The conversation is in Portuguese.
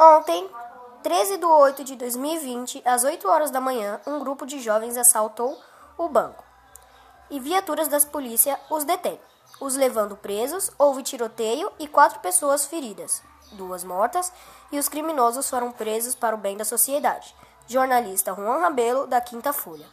Ontem, 13 de 8 de 2020, às 8 horas da manhã, um grupo de jovens assaltou o banco e viaturas das polícias os detêm. Os levando presos, houve tiroteio e quatro pessoas feridas, duas mortas, e os criminosos foram presos para o bem da sociedade. Jornalista Juan Rabelo, da Quinta Folha.